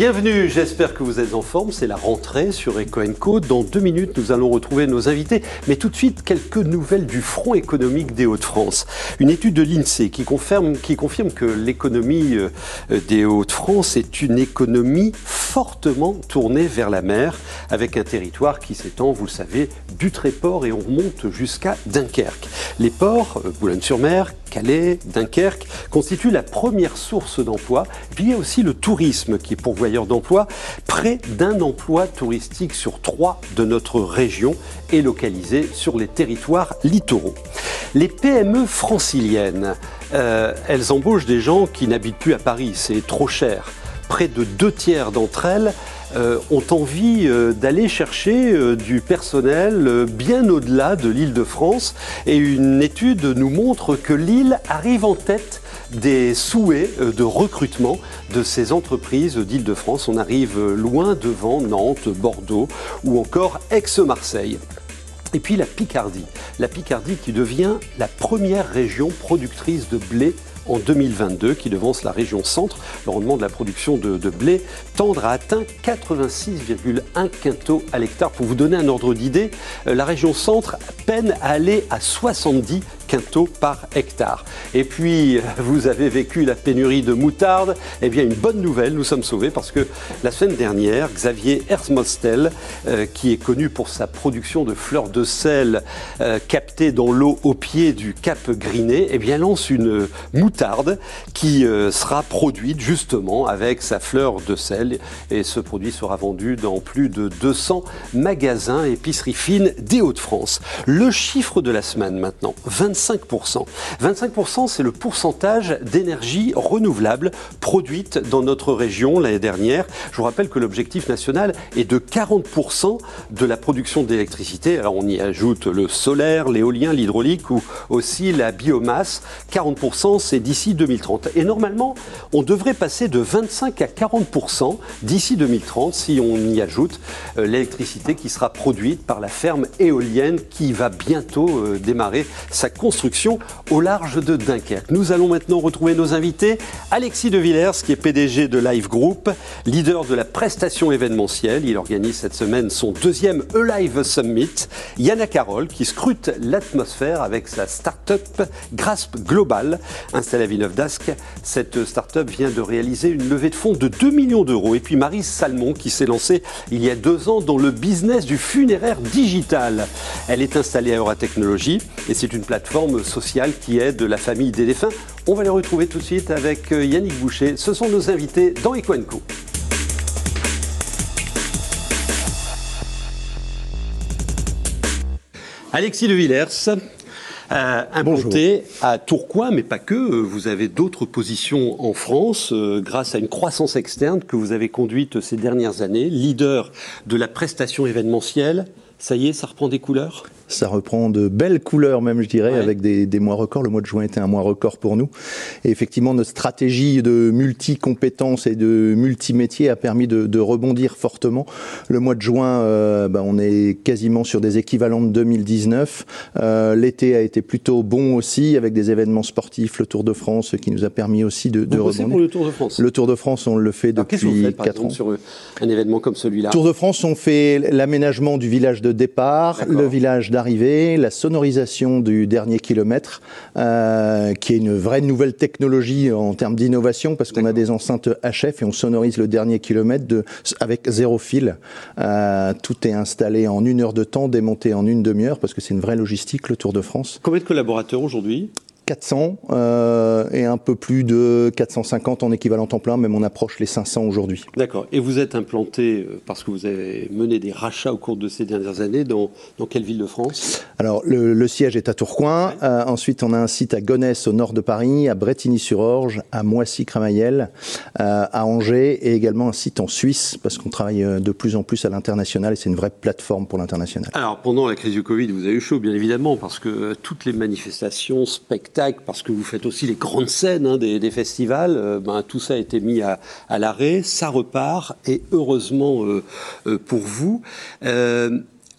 Bienvenue, j'espère que vous êtes en forme. C'est la rentrée sur Eco Co. Dans deux minutes, nous allons retrouver nos invités. Mais tout de suite, quelques nouvelles du Front économique des Hauts-de-France. Une étude de l'INSEE qui confirme, que l'économie euh, des Hauts-de-France est une économie fortement tournée vers la mer, avec un territoire qui s'étend, vous le savez, du Tréport et on remonte jusqu'à Dunkerque. Les ports, euh, Boulogne-sur-Mer, Calais, Dunkerque, constituent la première source d'emploi. Puis il y a aussi le tourisme qui est d'emploi. Près d'un emploi touristique sur trois de notre région est localisé sur les territoires littoraux. Les PME franciliennes, euh, elles embauchent des gens qui n'habitent plus à Paris, c'est trop cher. Près de deux tiers d'entre elles euh, ont envie euh, d'aller chercher du personnel bien au-delà de l'île de France. Et une étude nous montre que l'île arrive en tête des souhaits de recrutement de ces entreprises d'Île-de-France. On arrive loin devant Nantes, Bordeaux ou encore Aix-Marseille. Et puis la Picardie. La Picardie qui devient la première région productrice de blé en 2022 qui devance la région centre. Le rendement de la production de, blé tendre à atteindre 86,1 quintaux à l'hectare. Pour vous donner un ordre d'idée, euh, la région centre peine à aller à 70 par hectare. Et puis, euh, vous avez vécu la pénurie de moutarde. Eh bien, une bonne nouvelle, nous sommes sauvés parce que la semaine dernière, Xavier Hersmostel, euh, qui est connu pour sa production de fleurs de sel captées dans l'eau au pied du Cap Griné, eh bien, lance une moutarde qui euh, sera produite justement avec sa fleur de sel et ce produit sera vendu dans plus de 200 magasins épiceries fines des Hauts-de-France. Le chiffre de la semaine maintenant, 25%. 25% c'est le pourcentage d'énergie renouvelable produite dans notre région l'année dernière. Je vous rappelle que l'objectif national est de 40% de la production d'électricité. Alors on y ajoute le solaire, l'éolien, l'hydraulique ou aussi la biomasse. 40% c'est d'ici 2030. Et normalement, on devrait passer de 25 à 40% d'ici 2030 si on y ajoute euh, l'électricité qui sera produite par la ferme éolienne qui va bientôt euh, démarrer sa construction au large de Dunkerque. Nous allons maintenant retrouver nos invités. Alexis de Villers, qui est PDG de Live Group, leader de la prestation événementielle. Il organise cette semaine son deuxième E-Live Summit. Yana Carole, qui scrute l'atmosphère avec sa start-up Grasp Global, installée à Villeneuve d'Ascq. Cette start-up vient de réaliser une levée de fonds de 2 millions d'euros. Et puis Marie Salmon qui s'est lancée il y a deux ans dans le business du funéraire digital. Elle est installée à Euratechnologie et c'est une plateforme sociale qui aide la famille des défunts. On va les retrouver tout de suite avec euh, Yannick Boucher. Ce sont nos invités dans Equenco. Alexis de Villers, euh, implanté à Tourcoing, mais pas que. Vous avez d'autres positions en France euh, grâce à une croissance externe que vous avez conduite ces dernières années, leader de la prestation événementielle. Ça y est, ça reprend des couleurs? Ça reprend de belles couleurs même, je dirais, avec des, des, mois records. Le mois de juin était un mois record pour nous. Et effectivement, notre stratégie de multi-compétences et de multi-métiers a permis de, de, rebondir fortement. Le mois de juin, euh, bah, on est quasiment sur des équivalents de 2019. Euh, L'été a été plutôt bon aussi, avec des événements sportifs, le Tour de France, qui nous a permis aussi de, de rebondir. pour le Tour de France? Le Tour de France, on le fait depuis vous faites, par 4 ans. sur un événement comme celui-là? Tour de France, on fait l'aménagement du village de départ, le village d'arrivée, la sonorisation du dernier kilomètre, euh, qui est une vraie nouvelle technologie en termes d'innovation, parce qu'on a des enceintes HF et on sonorise le dernier kilomètre de, avec zéro fil. Euh, tout est installé en une heure de temps, démonté en une demi-heure, parce que c'est une vraie logistique, le Tour de France. Combien de collaborateurs aujourd'hui? 400 euh, et un peu plus de 450 en équivalent temps plein, même on approche les 500 aujourd'hui. D'accord. Et vous êtes implanté, euh, parce que vous avez mené des rachats au cours de ces dernières années, dans, dans quelle ville de France? Alors, le, le, siège est à Tourcoing. Euh, ensuite, on a un site à Gonesse, au nord de Paris, à Bretigny-sur-Orge, à Moissy-Cramayel, euh, à Angers, et également un site en Suisse, parce qu'on travaille de plus en plus à l'international, et c'est une vraie plateforme pour l'international. Alors, pendant la crise du Covid, vous avez eu chaud, bien évidemment, parce que toutes les manifestations, spectacles, parce que vous faites aussi les grandes scènes hein, des, festivals, euh, ben, tout ça a été mis à, l'arrêt, ça repart, et heureusement euh, euh, pour vous.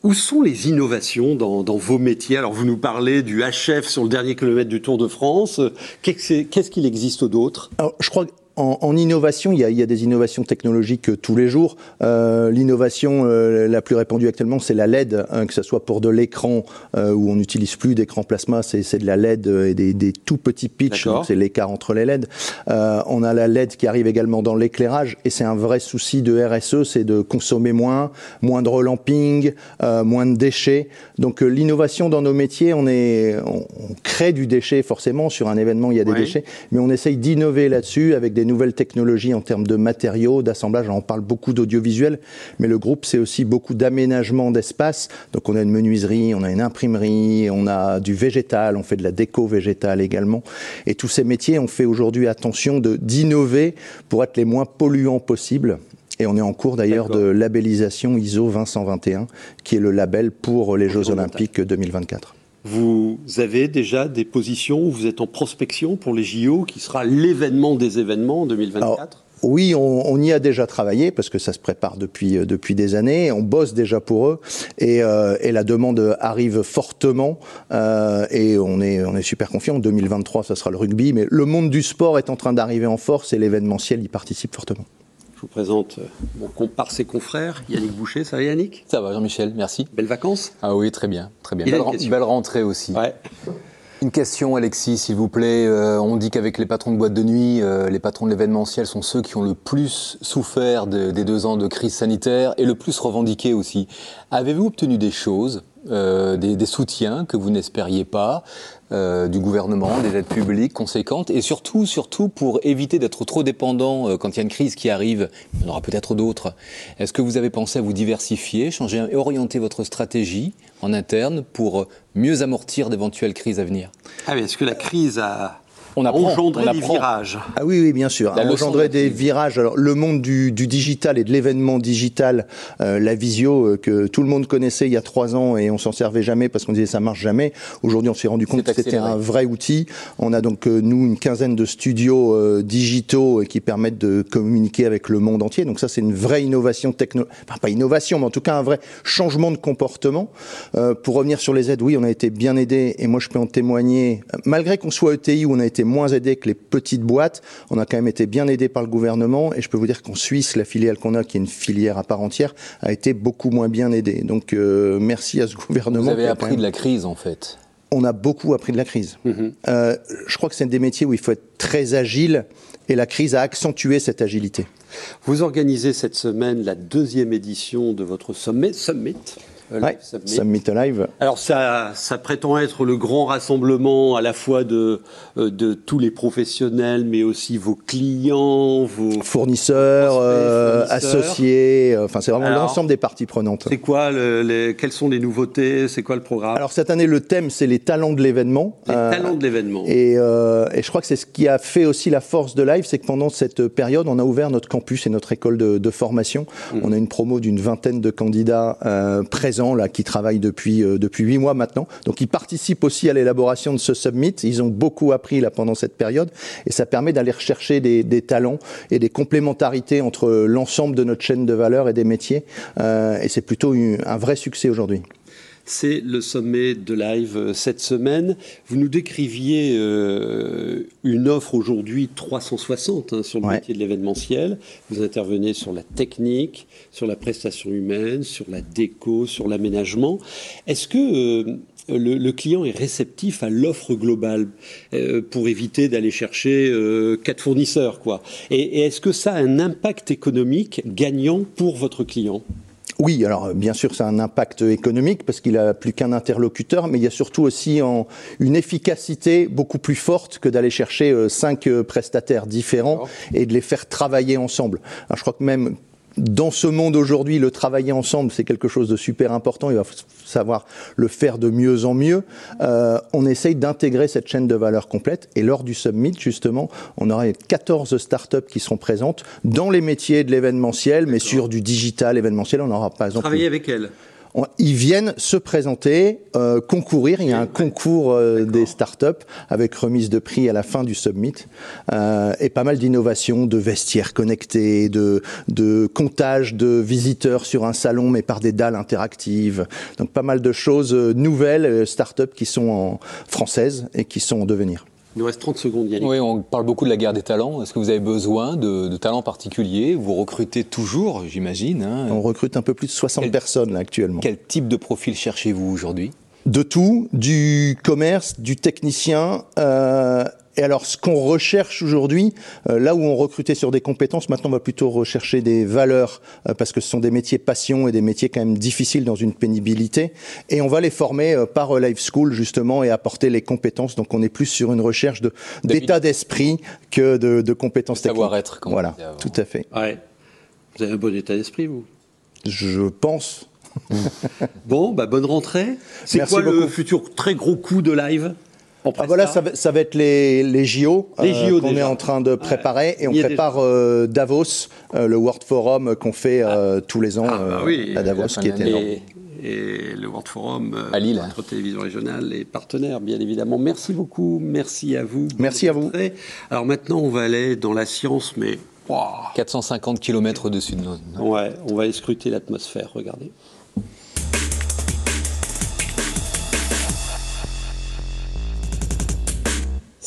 Où sont les innovations dans, vos métiers? Alors, vous nous parlez du HF sur le dernier kilomètre du Tour de France. Qu'est-ce qu'il existe d'autre? Je crois en, innovation, il y, a, des innovations technologiques euh, tous les jours. Euh, l'innovation euh, la plus répandue actuellement, c'est la LED, hein, que ce soit pour de l'écran où on n'utilise plus d'écran plasma, c'est de la LED et des, tout petits pitchs, c'est l'écart entre les LED. on a la LED qui arrive également dans l'éclairage et c'est un vrai souci de RSE, c'est de consommer moins, moins de relamping, moins de déchets. Donc l'innovation dans nos métiers, on, est, on, crée du déchet forcément sur un événement, il y a des déchets, mais on essaye d'innover là-dessus avec des nouvelles technologies en termes de matériaux, d'assemblage. On parle beaucoup d'audiovisuel, mais le groupe, c'est aussi beaucoup d'aménagement d'espace. Donc on a une menuiserie, on a une imprimerie, on a du végétal, on fait de la déco végétale également. Et tous ces métiers, on fait aujourd'hui attention d'innover pour être les moins polluants possibles. Et on est en cours d'ailleurs de labellisation ISO 2121, qui est le label pour les Jeux Olympiques 2024. Vous avez déjà des positions où vous êtes en prospection pour les JO, qui sera l'événement des événements en 2024 oui, on, y a déjà travaillé parce que ça se prépare depuis, euh, depuis des années. On bosse déjà pour eux et, euh, la demande arrive fortement euh, et on est, on est super confiant. En 2023, ça sera le rugby, mais le monde du sport est en train d'arriver en force et l'événementiel y participe fortement. Je vous présente mon compare ses confrères, Yannick Boucher. Ça va Yannick? Ça va Jean-Michel, merci. Belles vacances? Ah oui, très bien. Très bien. Belle, rentrée aussi. Une question, Alexis, s'il vous plaît. Euh, on dit qu'avec les patrons de boîte de nuit, euh, les patrons de l'événementiel sont ceux qui ont le plus souffert des deux ans de crise sanitaire et le plus revendiqué aussi. Avez-vous obtenu des choses, euh, des, soutiens que vous n'espériez pas euh, du gouvernement, des aides publiques conséquentes, et surtout, surtout pour éviter d'être trop dépendant euh, quand il y a une crise qui arrive, il y en aura peut-être d'autres. Est-ce que vous avez pensé à vous diversifier, changer et orienter votre stratégie en interne pour mieux amortir d'éventuelles crises à venir? Ah oui, est-ce que la crise a on a engendré des virages. Ah oui, oui, bien sûr. on engendré des virages. Alors, le monde du, digital et de l'événement digital, euh, la visio euh, que tout le monde connaissait il y a trois ans et on s'en servait jamais parce qu'on disait ça marche jamais. Aujourd'hui, on s'est rendu compte que c'était un vrai outil. On a donc euh, nous une quinzaine de studios digitaux qui permettent de communiquer avec le monde entier. Donc ça, c'est une vraie innovation technologique. Enfin, pas innovation, mais en tout cas un vrai changement de comportement. pour revenir sur les aides, oui, on a été bien aidé et moi je peux en témoigner. Malgré qu'on soit ETI où on a été moins aidé que les petites boîtes. On a quand même été bien aidé par le gouvernement et je peux vous dire qu'en Suisse, la filiale qu'on a, qui est une filière à part entière, a été beaucoup moins bien aidée. Donc euh, merci à ce gouvernement. Vous avez appris de la crise en fait on a beaucoup appris de la crise. Mm-hmm. Euh, je crois que c'est un des métiers où il faut être très agile et la crise a accentué cette agilité. Vous organisez cette semaine la deuxième édition de votre sommet, Summit. Summit. Live. Alors ça, ça prétend être le grand rassemblement à la fois de, euh, de tous les professionnels, mais aussi vos clients, vos fournisseurs, euh, associés. Euh, enfin, c'est vraiment l'ensemble des parties prenantes. C'est quoi les, Quelles sont les nouveautés? C'est quoi le programme? Alors cette année, le thème c'est les talents de l'événement. Les talents de l'événement. Et, et, je crois que c'est ce qui a fait aussi la force de Live, c'est que pendant cette période, on a ouvert notre campus et notre école de, de formation. Mmh. On a une promo d'une vingtaine de candidats présents là, qui travaillent depuis euh, depuis huit mois maintenant. Donc ils participent aussi à l'élaboration de ce summit. Ils ont beaucoup appris là pendant cette période et ça permet d'aller rechercher des, talents et des complémentarités entre l'ensemble de notre chaîne de valeur et des métiers. Euh, et c'est plutôt un vrai succès aujourd'hui. C'est le sommet de live euh, cette semaine. Vous nous décriviez euh, une offre aujourd'hui 360 hein, sur le métier de l'événementiel. Vous intervenez sur la technique, sur la prestation humaine, sur la déco, sur l'aménagement. Est-ce que euh, le, client est réceptif à l'offre globale pour éviter d'aller chercher quatre fournisseurs quoi? et est-ce que ça a un impact économique gagnant pour votre client? Oui, alors bien sûr, c'est un impact économique parce qu'il a plus qu'un interlocuteur, mais il y a surtout aussi en, une efficacité beaucoup plus forte que d'aller chercher euh, cinq euh, prestataires différents et de les faire travailler ensemble. Alors, je crois que même dans ce monde aujourd'hui, le travailler ensemble, c'est quelque chose de super important. Il va savoir le faire de mieux en mieux. Euh, on essaye d'intégrer cette chaîne de valeur complète. Et lors du summit, justement, on aura 14 startups qui seront présentes dans les métiers de l'événementiel, mais sur du digital événementiel. On aura par exemple. Travailler avec elles ils viennent se présenter, euh, concourir. Il y a un concours euh, des startups avec remise de prix à la fin du summit euh, et pas mal d'innovations, de vestiaires connectés, de, de comptage de visiteurs sur un salon mais par des dalles interactives. Donc pas mal de choses nouvelles, startups qui sont en françaises et qui sont en devenir. Il nous reste 30 secondes, Yannick. Oui, on parle beaucoup de la guerre des talents. Est-ce que vous avez besoin de, talents particuliers? Vous recrutez toujours, j'imagine. Hein. On recrute un peu plus de 60 personnes là, actuellement. Quel type de profil cherchez-vous aujourd'hui? De tout, du commerce, du technicien, euh, et alors, ce qu'on recherche aujourd'hui, euh, là où on recrutait sur des compétences, maintenant on va plutôt rechercher des valeurs, euh, parce que ce sont des métiers passion et des métiers quand même difficiles dans une pénibilité. Et on va les former euh, par Life School, justement, et apporter les compétences. Donc on est plus sur une recherche d'état d'esprit que de, de compétences techniques. Savoir-être, Voilà, tout à fait. Ouais. Vous avez un bon état d'esprit, vous? Je pense. bon, bah, bonne rentrée. C'est quoi le futur très gros coup de live? Ah, voilà, ça va, être les, les JO, euh, qu'on est en train de préparer et on prépare euh, Davos, euh, le World Forum qu'on fait ah. tous les ans ah, bah à Davos, qui est énorme. Et, le World Forum, à Lille. notre télévision régionale et partenaire, bien évidemment. Merci beaucoup, merci à vous. Merci à vous. Alors maintenant, on va aller dans la science, mais 450 km au-dessus de nous. Ouais, on va scruter l'atmosphère, regardez.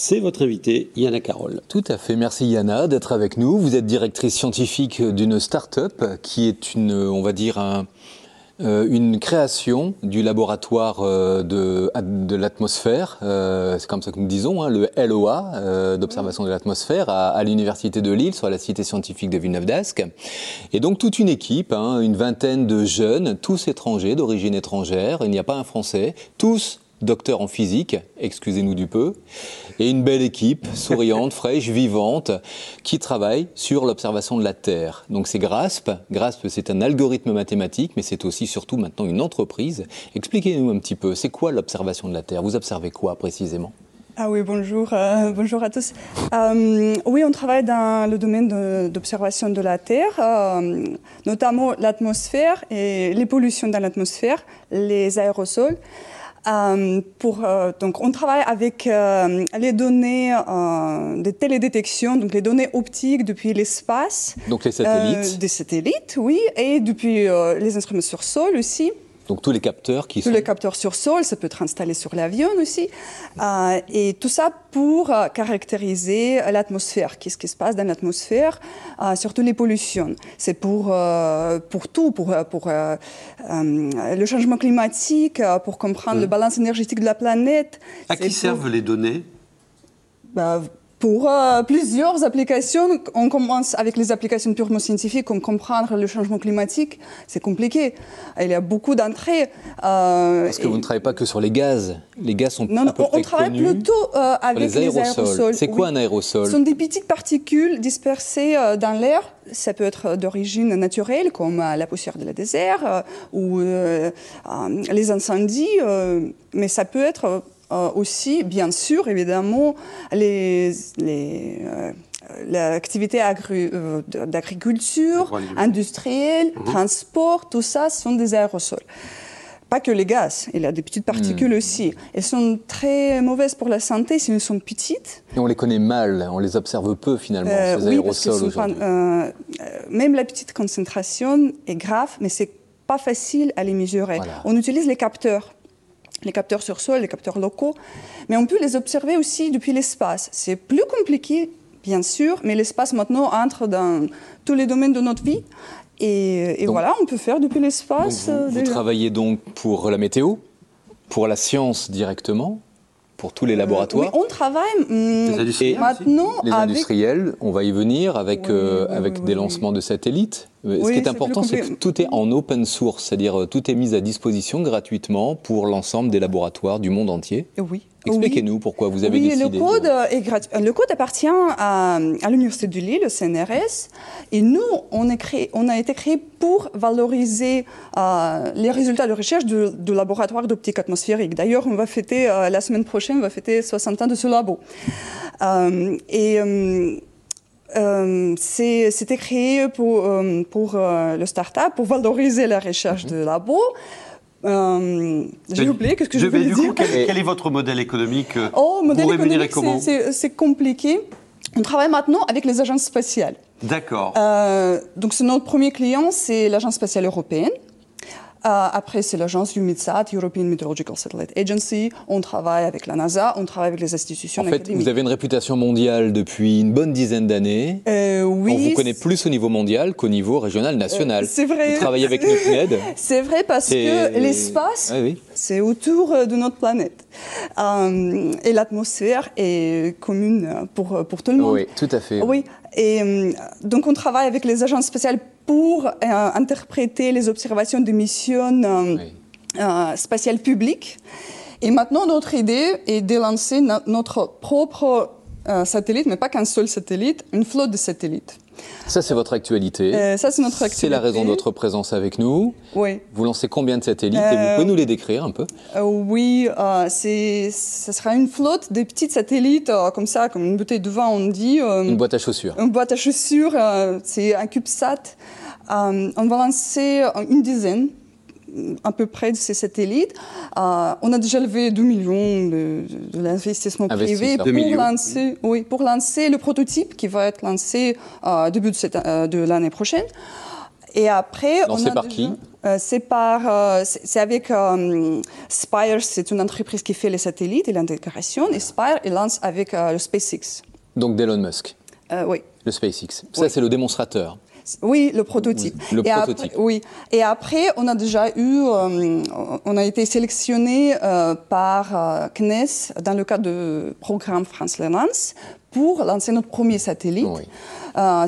C'est votre invité, Yana Carole. Tout à fait, merci Yana d'être avec nous. Vous êtes directrice scientifique d'une start-up qui est une, on va dire, euh, une création du laboratoire euh, de, de l'atmosphère, euh, c'est comme ça que nous disons, hein, le LOA d'observation de l'atmosphère à, l'université de Lille sur la cité scientifique de Villeneuve-d'Ascq. Et donc toute une équipe, hein, une vingtaine de jeunes, tous étrangers, d'origine étrangère, il n'y a pas un Français, tous docteur en physique, excusez-nous du peu, et une belle équipe, souriante, fraîche, vivante, qui travaille sur l'observation de la Terre. Donc c'est GRASP. GRASP, c'est un algorithme mathématique, mais c'est aussi surtout maintenant une entreprise. Expliquez-nous un petit peu, c'est quoi l'observation de la Terre? Vous observez quoi précisément? Ah oui, bonjour, euh, bonjour à tous. Euh, oui, on travaille dans le domaine d'observation de, la Terre, euh, notamment l'atmosphère et les pollutions dans l'atmosphère, les aérosols. Euh, pour, euh, donc on travaille avec euh, les données de télédétection, donc les données optiques depuis l'espace. Donc les satellites Des satellites, oui, et depuis les instruments sur sol aussi. Donc tous les capteurs qui tous les capteurs sur sol, ça peut être installé sur l'avion aussi. Euh, et tout ça pour euh, caractériser l'atmosphère, qu'est-ce qui se passe dans l'atmosphère, euh, surtout les pollutions. C'est pour, pour tout, pour, pour le changement climatique, pour comprendre la balance énergétique de la planète. À qui servent les données? Bah, pour euh, plusieurs applications. On commence avec les applications purement scientifiques, comme comprendre le changement climatique. C'est compliqué. Il y a beaucoup d'entrées. Euh, Parce que vous ne travaillez pas que sur les gaz. Les gaz sont non, à peu on, on travaille plutôt euh, avec les aérosols. C'est quoi un aérosol? Ce sont des petites particules dispersées dans l'air. Ça peut être d'origine naturelle, comme la poussière de la désert ou les incendies, mais ça peut être euh, aussi, bien sûr, évidemment, les, euh, l'activité euh, d'agriculture, industrielle, mhm. transport, tout ça sont des aérosols. Pas que les gaz, il y a des petites particules mhm. aussi. Elles sont très mauvaises pour la santé si elles sont petites. Et on les connaît mal, on les observe peu finalement, ces oui, aérosols aujourd'hui. même la petite concentration est grave, mais c'est pas facile à les mesurer. On utilise les capteurs les capteurs sur sol, les capteurs locaux, mais on peut les observer aussi depuis l'espace. C'est plus compliqué, bien sûr, mais l'espace maintenant entre dans tous les domaines de notre vie. Et, voilà, on peut faire depuis l'espace. Vous, vous travaillez donc pour la météo, pour la science directement pour tous les euh, laboratoires. on travaille hum, maintenant les industriels, on va y venir avec, euh, avec des lancements de satellites. Euh, ce qui est, important, c'est que tout est en open source, c'est-à-dire tout est mis à disposition gratuitement pour l'ensemble des laboratoires du monde entier. Oui. Expliquez-nous pourquoi vous avez oui, décidé. Le code, est gratuit. le code appartient à, à l'Université de Lille, le CNRS, et nous, on, est créé, on a été créé pour valoriser euh, les résultats de recherche du, laboratoire d'optique atmosphérique. D'ailleurs, on va fêter, euh, la semaine prochaine, on va fêter 60 ans de ce labo. Euh, et c'était créé pour, pour le start-up, pour valoriser la recherche de labo. Euh, j'ai oublié ce que je, voulais dire? quel, est votre modèle économique euh, Oh, modèle économique, c'est compliqué. On travaille maintenant avec les agences spatiales. D'accord. Euh, donc, notre premier client, c'est l'Agence spatiale européenne. Après, c'est l'agence UMITSAT, European Meteorological Satellite Agency. On travaille avec la NASA, on travaille avec les institutions En fait, vous avez une réputation mondiale depuis une bonne dizaine d'années. Euh, oui. On vous connaît plus au niveau mondial qu'au niveau régional, national. c'est vrai. Vous travaillez avec NUCNED. c'est vrai parce que l'espace, c'est autour de notre planète. et l'atmosphère est commune pour, pour tout le monde. Oui, tout à fait. Oui. Et euh, donc, on travaille avec les agences spatiales pour euh, interpréter les observations de missions euh, spatiales publiques. Et maintenant, notre idée est de lancer notre propre satellite, mais pas qu'un seul satellite, une flotte de satellites. Ça, c'est votre actualité. Euh, ça, c'est notre actualité. C'est la raison de votre présence avec nous. Oui. Vous lancez combien de satellites et vous pouvez nous les décrire un peu? euh, Oui, euh, c'est, ça sera une flotte de petits satellites, comme ça, comme une bouteille de vin, on dit. une boîte à chaussures. Une boîte à chaussures, c'est un CubeSat. on va lancer une dizaine à peu près de ces satellites. Euh, on a déjà levé 2 millions de, l'investissement privé pour lancer, oui, pour lancer le prototype qui va être lancé euh, début de, euh, de l'année prochaine. Et après, lancé par qui? c'est par, c'est avec Spire, c'est une entreprise qui fait les satellites et l'intégration. Et Spire, il lance avec le SpaceX. Donc d'Elon Musk. oui. Le SpaceX. Ça, c'est le démonstrateur. Oui, le prototype. Le et prototype. Après, oui. Et après, on a déjà eu, euh, on a été sélectionné euh, par euh, CNES dans le cadre du programme France Relance pour lancer notre premier satellite.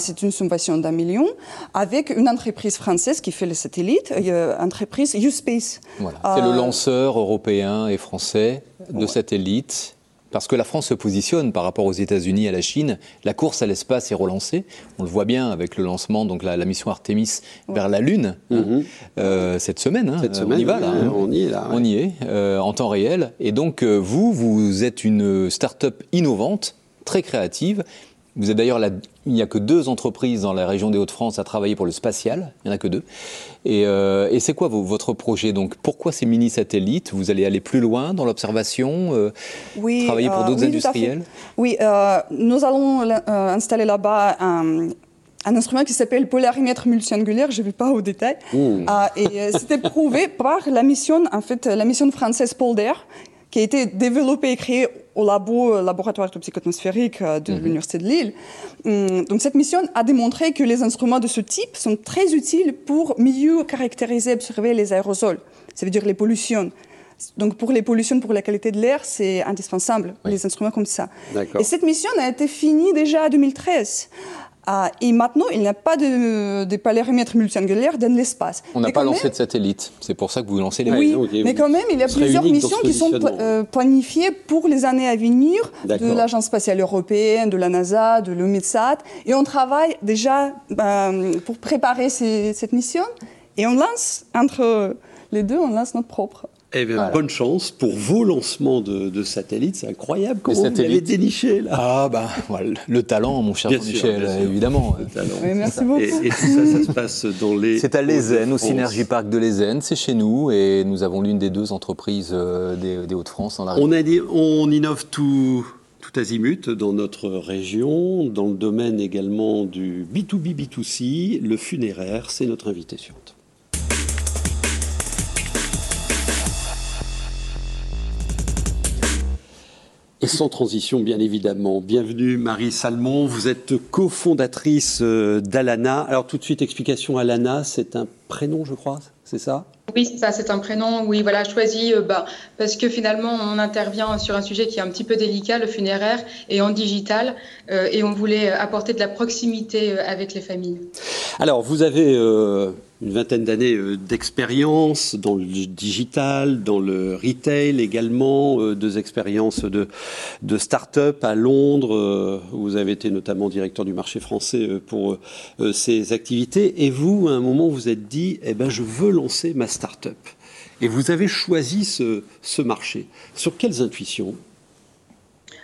c'est une subvention d'un million avec une entreprise française qui fait les satellites, entreprise U-Space. Voilà. C'est le lanceur européen et français de satellites parce que la France se positionne par rapport aux États-Unis, à la Chine. La course à l'espace est relancée. On le voit bien avec le lancement, donc la, mission Artemis vers la Lune hein, mhm. euh, cette semaine. Hein. cette semaine, on y va là. Hein. On y est là. On y est euh, en temps réel. Et donc euh, vous, vous êtes une start-up innovante, très créative, vous êtes d'ailleurs il n'y a que deux entreprises dans la région des Hauts-de-France à travailler pour le spatial. Il n'y en a que deux. Et, euh, c'est quoi votre projet Donc, pourquoi ces mini-satellites? Vous allez aller plus loin dans l'observation euh, oui, Travailler pour euh, d'autres industriels? Oui, nous allons installer là-bas un, instrument qui s'appelle polarimètre multiangulaire, je ne vais pas au détail. et c'était prouvé par la mission, en fait, la mission française Polder, qui a été développée et créée au labo, euh, laboratoire euh, de mhm. l'Université de Lille. Hum, donc cette mission a démontré que les instruments de ce type sont très utiles pour mieux caractériser et observer les aérosols, ça veut dire les pollutions. Donc pour les pollutions, pour la qualité de l'air, c'est indispensable, les instruments comme ça. Et cette mission a été finie déjà en 2013. Ah, et maintenant, il n'y a pas de, de multi multiangulaires dans l'espace. On n'a pas lancé de satellite, c'est pour ça que vous lancez les Oui, mais quand même, il y a plusieurs missions qui sont euh, planifiées pour les années à venir de l'Agence spatiale européenne, de la NASA, de l'EUMETSAT. Et on travaille déjà euh, pour préparer cette mission. Et on lance, entre les deux, on lance notre propre. Eh bien, bonne chance pour vos lancements de, satellites. C'est incroyable comment vous avez déniché là. Ah bah voilà, le talent, mon cher Michel, évidemment. merci beaucoup. Et, tout ça, ça se passe dans les. C'est à Lézène, au Synergie Park de Lézène. C'est chez nous et nous avons l'une des deux entreprises euh, des, Hauts-de-France dans la. On a dit, on innove tout tout azimut dans notre région, dans le domaine également du B2B, B2C, le funéraire, c'est notre invitation. Sans transition, bien évidemment. Bienvenue Marie Salmon, vous êtes cofondatrice euh, d'Alana. Alors tout de suite, explication, Alana, c'est un prénom, je crois, c'est ça? Oui, ça, c'est un prénom, oui, voilà, choisi euh, bah, parce que finalement, on intervient sur un sujet qui est un petit peu délicat, le funéraire, et en digital, euh, et on voulait apporter de la proximité avec les familles. Alors, vous avez une vingtaine d'années euh, d'expérience dans le digital, dans le retail également, euh, deux expériences de, de start-up à Londres. Euh, vous avez été notamment directeur du marché français pour ces activités. Et vous, à un moment, vous êtes dit, eh ben, je veux lancer ma start-up. Et vous avez choisi ce, marché. Sur quelles intuitions?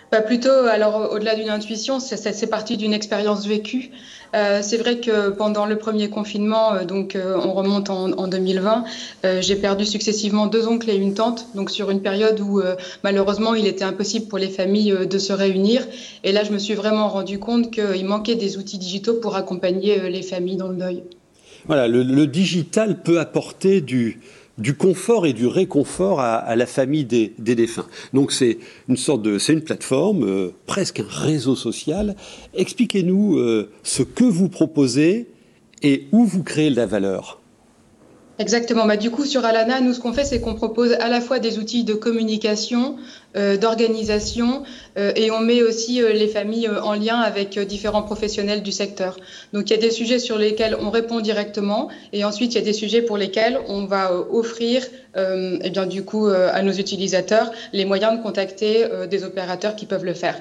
Pas plutôt, alors au-delà d'une intuition, c'est parti d'une expérience vécue. Euh, c'est vrai que pendant le premier confinement, euh, donc euh, on remonte en, 2020, j'ai perdu successivement deux oncles et une tante, donc sur une période où malheureusement il était impossible pour les familles de se réunir. Et là, je me suis vraiment rendu compte qu'il manquait des outils digitaux pour accompagner les familles dans le deuil. Voilà, le, digital peut apporter du, confort et du réconfort à, la famille des, défunts. Donc c'est une sorte de, c'est une plateforme, euh, presque un réseau social. Expliquez-nous euh, ce que vous proposez et où vous créez de la valeur. Exactement. Bah, du coup, sur Alana, nous, ce qu'on fait, c'est qu'on propose à la fois des outils de communication, euh, d'organisation, euh, et on met aussi euh, les familles en lien avec différents professionnels du secteur. Donc, il y a des sujets sur lesquels on répond directement, et ensuite, il y a des sujets pour lesquels on va offrir, eh bien, du coup, à nos utilisateurs les moyens de contacter des opérateurs qui peuvent le faire.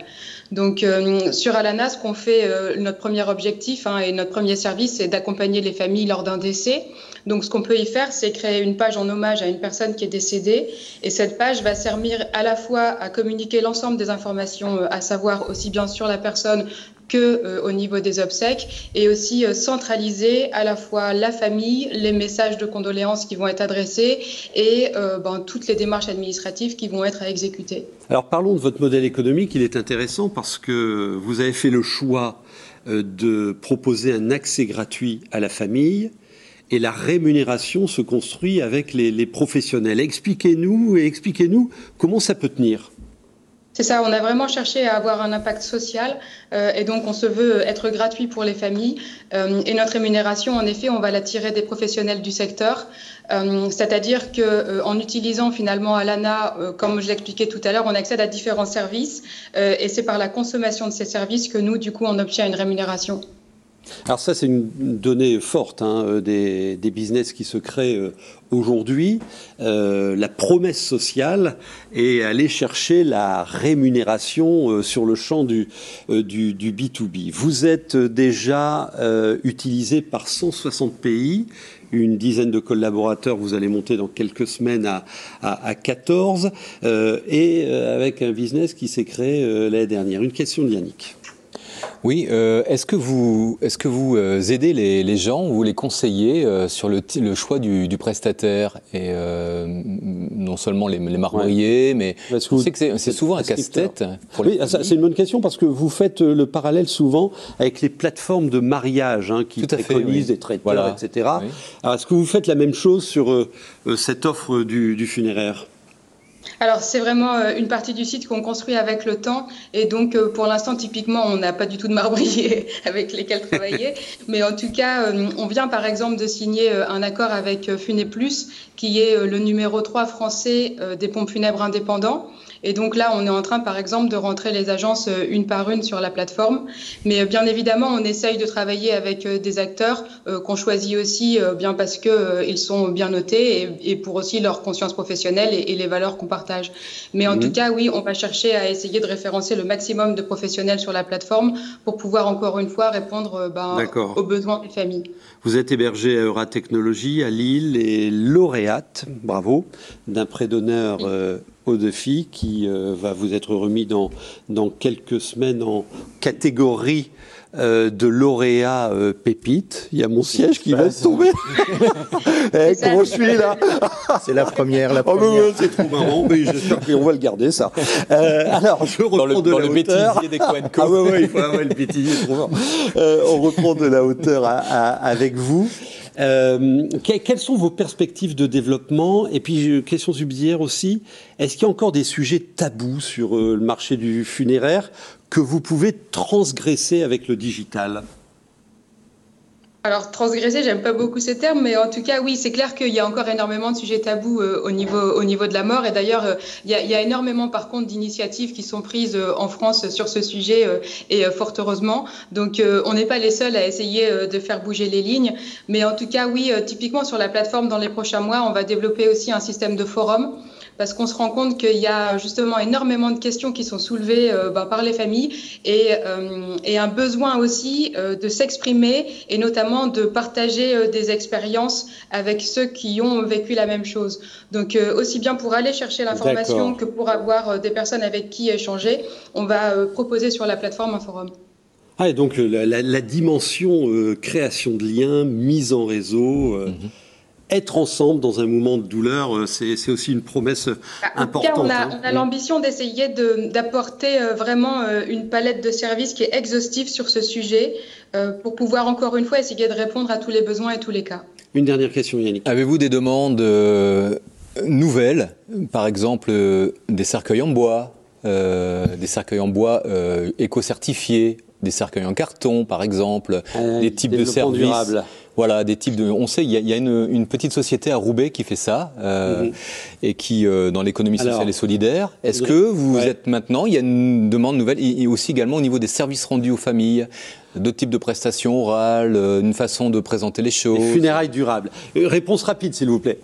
Donc, sur Alana, ce qu'on fait, notre premier objectif hein, et notre premier service, c'est d'accompagner les familles lors d'un décès. Donc, ce qu'on peut y faire, c'est créer une page en hommage à une personne qui est décédée. Et cette page va servir à la fois à communiquer l'ensemble des informations, euh, à savoir aussi bien sur la personne que euh, au niveau des obsèques et aussi euh, centraliser à la fois la famille, les messages de condoléances qui vont être adressés et ben, toutes les démarches administratives qui vont être à exécuter. Alors parlons de votre modèle économique. Il est intéressant parce que vous avez fait le choix de proposer un accès gratuit à la famille et la rémunération se construit avec les, professionnels. Expliquez-nous et expliquez-nous comment ça peut tenir. C'est ça, on a vraiment cherché à avoir un impact social euh, et donc on se veut être gratuit pour les familles. Euh, et notre rémunération, en effet, on va la tirer des professionnels du secteur. Euh, c'est-à-dire qu'en utilisant finalement Alana, comme je l'expliquais tout à l'heure, on accède à différents services et c'est par la consommation de ces services que nous, du coup, on obtient une rémunération. Alors ça, c'est une donnée forte hein, euh, des, business qui se créent euh, aujourd'hui. Euh, la promesse sociale est aller chercher la rémunération sur le champ du, du, du, B2B. Vous êtes déjà utilisé par 160 pays une dizaine de collaborateurs, vous allez monter dans quelques semaines à 14, et avec un business qui s'est créé l'année dernière. Une question de Yannick. Oui, euh, est-ce que vous, est-ce que vous euh, aidez les, les, gens, vous les conseillez euh, sur le, le, choix du, du prestataire et non seulement les, les marbriers, mais je sais que c'est, souvent un casse-tête. Oui, c'est une bonne question parce que vous faites le parallèle souvent avec les plateformes de mariage hein, qui préconisent des traiteurs, etc. Alors, est-ce que vous faites la même chose sur cette offre du, du funéraire? Alors c'est vraiment euh, une partie du site qu'on construit avec le temps. Et donc euh, pour l'instant typiquement on n'a pas du tout de marbrier avec lesquels travailler. Mais en tout cas euh, on vient par exemple de signer un accord avec Funé Plus qui est le numéro 3 français des pompes funèbres indépendants et donc là, on est en train, par exemple, de rentrer les agences euh, une par une sur la plateforme. Mais euh, bien évidemment, on essaye de travailler avec euh, des acteurs qu'on choisit aussi bien parce qu'ils sont bien notés et, pour aussi leur conscience professionnelle et, les valeurs qu'on partage. Mais en mhm. tout cas, oui, on va chercher à essayer de référencer le maximum de professionnels sur la plateforme pour pouvoir encore une fois répondre ben, aux besoins des familles. Vous êtes hébergé à Euratechnologie à Lille et lauréate, bravo, d'un prêt d'honneur au défi qui euh, va vous être remis dans, dans quelques semaines en catégorie euh, de lauréat euh, pépite. Il y a mon siège qui va tomber. eh, comment je suis là C'est la première, la oh, première. c'est trop marrant, mais j'espère qu'on va le garder ça. alors, je reprends le, de la le hauteur. Des ah ouais, ouais, il faut avoir le bêtisier, trop fort. on reprend de la hauteur avec vous. Euh, quelles sont vos perspectives de développement? Et puis, question subsidiaire aussi, est-ce qu'il y a encore des sujets tabous sur euh, le marché du funéraire que vous pouvez transgresser avec le digital? Alors transgresser, j'aime pas beaucoup ce terme, mais en tout cas oui, c'est clair qu'il y a encore énormément de sujets tabous euh, au niveau au niveau de la mort, et d'ailleurs euh, il, y, y, a, énormément par contre d'initiatives qui sont prises euh, en France sur ce sujet, et fort heureusement. Donc on n'est pas les seuls à essayer de faire bouger les lignes, mais en tout cas oui, typiquement sur la plateforme dans les prochains mois, on va développer aussi un système de forum parce qu'on se rend compte qu'il y a justement énormément de questions qui sont soulevées euh, bah, par les familles et, euh, et, un besoin aussi euh, de s'exprimer et notamment de partager des expériences avec ceux qui ont vécu la même chose. Donc aussi bien pour aller chercher l'information que pour avoir des personnes avec qui échanger, on va proposer sur la plateforme un forum. Ah, et donc la, la, dimension création de liens, mise en réseau. Mhm être ensemble dans un moment de douleur, euh, c'est aussi une promesse importante. on a, hein. l'ambition d'essayer d'apporter euh, vraiment euh, une palette de services qui est exhaustive sur ce sujet pour pouvoir encore une fois essayer de répondre à tous les besoins et tous les cas. Une dernière question, Yannick. Avez-vous des demandes euh, nouvelles, par exemple euh, des cercueils en bois, euh, des cercueils en bois éco-certifiés, des cercueils en carton, par exemple, des types de services. Durable. Voilà, des types de. On sait, il y a, une, petite société à Roubaix qui fait ça mhm. et qui, dans l'économie sociale et solidaire. Est-ce que vous êtes maintenant, il y a une demande nouvelle, et aussi également au niveau des services rendus aux familles, d'autres types de prestations orales, euh, une façon de présenter les choses? Les funérailles durables. Euh, réponse rapide, s'il vous plaît.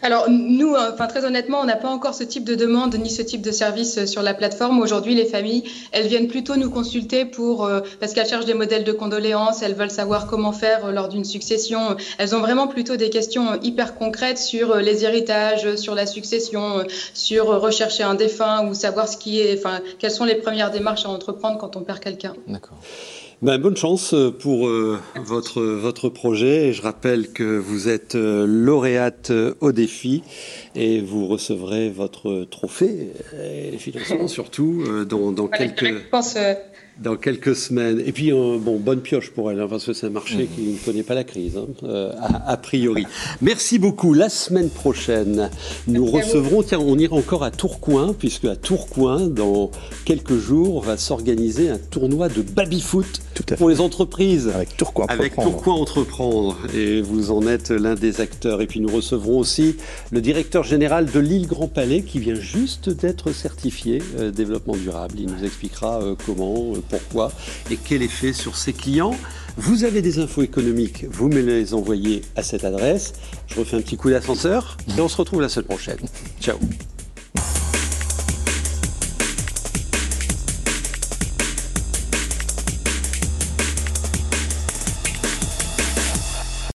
Alors nous, euh, enfin très honnêtement, on n'a pas encore ce type de demande ni ce type de service sur la plateforme. Aujourd'hui, les familles, elles viennent plutôt nous consulter pour parce qu'elles cherchent des modèles de condoléances, elles veulent savoir comment faire lors d'une succession. Elles ont vraiment plutôt des questions hyper concrètes sur les héritages, sur la succession, sur rechercher un défunt ou savoir ce qui est, enfin quelles sont les premières démarches à entreprendre quand on perd quelqu'un. D'accord. Ben, bonne chance euh, pour euh, votre, votre projet. Et je rappelle que vous êtes euh, lauréate au défi et vous recevrez votre trophée et financement surtout dans, dans quelques... Je pense, dans quelques semaines. Et puis, euh, bon, bonne pioche pour elle, hein, parce que c'est un marché qui ne connaît pas la crise, hein, euh, a, priori. Merci beaucoup. La semaine prochaine, nous recevrons, tiens, on ira encore à Tourcoing, puisque à Tourcoing, dans quelques jours, va s'organiser un tournoi de baby-foot pour les entreprises. Avec Tourcoing Avec Tourcoing Entreprendre. Et vous en êtes l'un des acteurs. Et puis, nous recevrons aussi le directeur général de l'île Grand Palais, qui vient juste d'être certifié euh, développement durable. Il nous expliquera comment pourquoi et quel effet sur ses clients. Vous avez des infos économiques, vous me les envoyez à cette adresse. Je refais un petit coup d'ascenseur et on se retrouve la semaine prochaine. Ciao